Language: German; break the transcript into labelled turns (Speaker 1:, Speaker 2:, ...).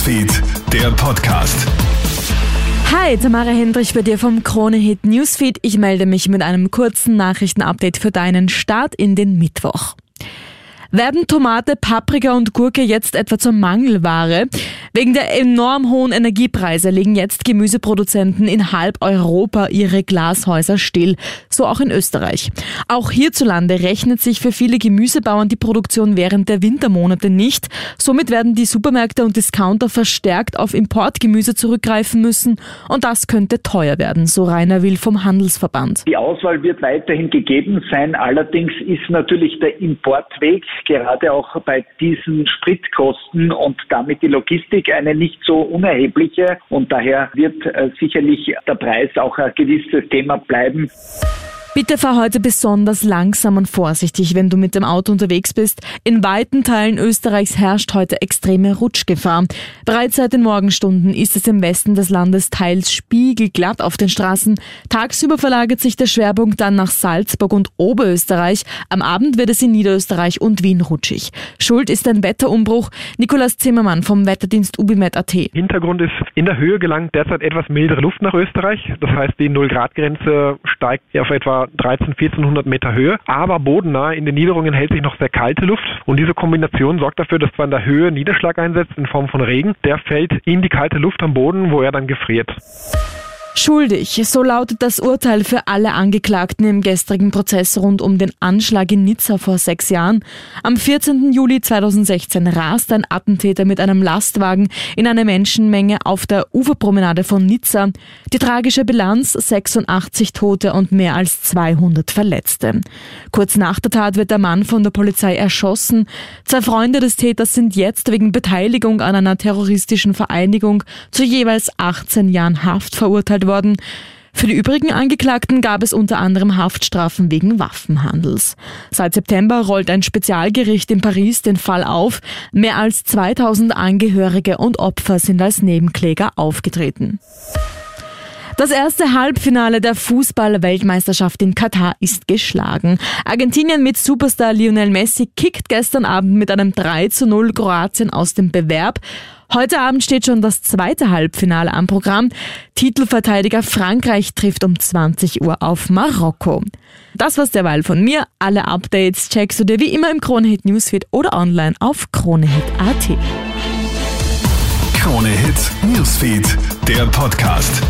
Speaker 1: Newsfeed, der Podcast.
Speaker 2: Hi, Tamara Hendrich bei dir vom Krone Hit Newsfeed. Ich melde mich mit einem kurzen Nachrichtenupdate für deinen Start in den Mittwoch. Werden Tomate, Paprika und Gurke jetzt etwa zur Mangelware? Wegen der enorm hohen Energiepreise legen jetzt Gemüseproduzenten in halb Europa ihre Glashäuser still, so auch in Österreich. Auch hierzulande rechnet sich für viele Gemüsebauern die Produktion während der Wintermonate nicht. Somit werden die Supermärkte und Discounter verstärkt auf Importgemüse zurückgreifen müssen und das könnte teuer werden, so Rainer Will vom Handelsverband.
Speaker 3: Die Auswahl wird weiterhin gegeben sein, allerdings ist natürlich der Importweg gerade auch bei diesen Spritkosten und damit die Logistik eine nicht so unerhebliche und daher wird äh, sicherlich der Preis auch ein gewisses Thema bleiben.
Speaker 2: Bitte fahr heute besonders langsam und vorsichtig, wenn du mit dem Auto unterwegs bist. In weiten Teilen Österreichs herrscht heute extreme Rutschgefahr. Bereits seit den Morgenstunden ist es im Westen des Landes teils spiegelglatt auf den Straßen. Tagsüber verlagert sich der Schwerpunkt dann nach Salzburg und Oberösterreich. Am Abend wird es in Niederösterreich und Wien rutschig. Schuld ist ein Wetterumbruch. Nikolaus Zimmermann vom Wetterdienst UbiMet.at.
Speaker 4: Hintergrund ist, in der Höhe gelangt derzeit etwas mildere Luft nach Österreich. Das heißt, die Null-Grad-Grenze steigt auf etwa 13, 1400 Meter Höhe. Aber bodennah in den Niederungen hält sich noch sehr kalte Luft. Und diese Kombination sorgt dafür, dass zwar in der Höhe Niederschlag einsetzt in Form von Regen. Der fällt in die kalte Luft am Boden, wo er dann gefriert.
Speaker 2: Schuldig, so lautet das Urteil für alle Angeklagten im gestrigen Prozess rund um den Anschlag in Nizza vor sechs Jahren. Am 14. Juli 2016 rast ein Attentäter mit einem Lastwagen in eine Menschenmenge auf der Uferpromenade von Nizza. Die tragische Bilanz 86 Tote und mehr als 200 Verletzte. Kurz nach der Tat wird der Mann von der Polizei erschossen. Zwei Freunde des Täters sind jetzt wegen Beteiligung an einer terroristischen Vereinigung zu jeweils 18 Jahren Haft verurteilt verurteilt worden. Für die übrigen Angeklagten gab es unter anderem Haftstrafen wegen Waffenhandels. Seit September rollt ein Spezialgericht in Paris den Fall auf. Mehr als 2000 Angehörige und Opfer sind als Nebenkläger aufgetreten. Das erste Halbfinale der Fußball-Weltmeisterschaft in Katar ist geschlagen. Argentinien mit Superstar Lionel Messi kickt gestern Abend mit einem 3 zu 0 Kroatien aus dem Bewerb. Heute Abend steht schon das zweite Halbfinale am Programm. Titelverteidiger Frankreich trifft um 20 Uhr auf Marokko. Das war's derweil von mir. Alle Updates checkst du dir wie immer im Kronehit Newsfeed oder online auf kronehit.at.
Speaker 1: Kronehit Newsfeed, der Podcast.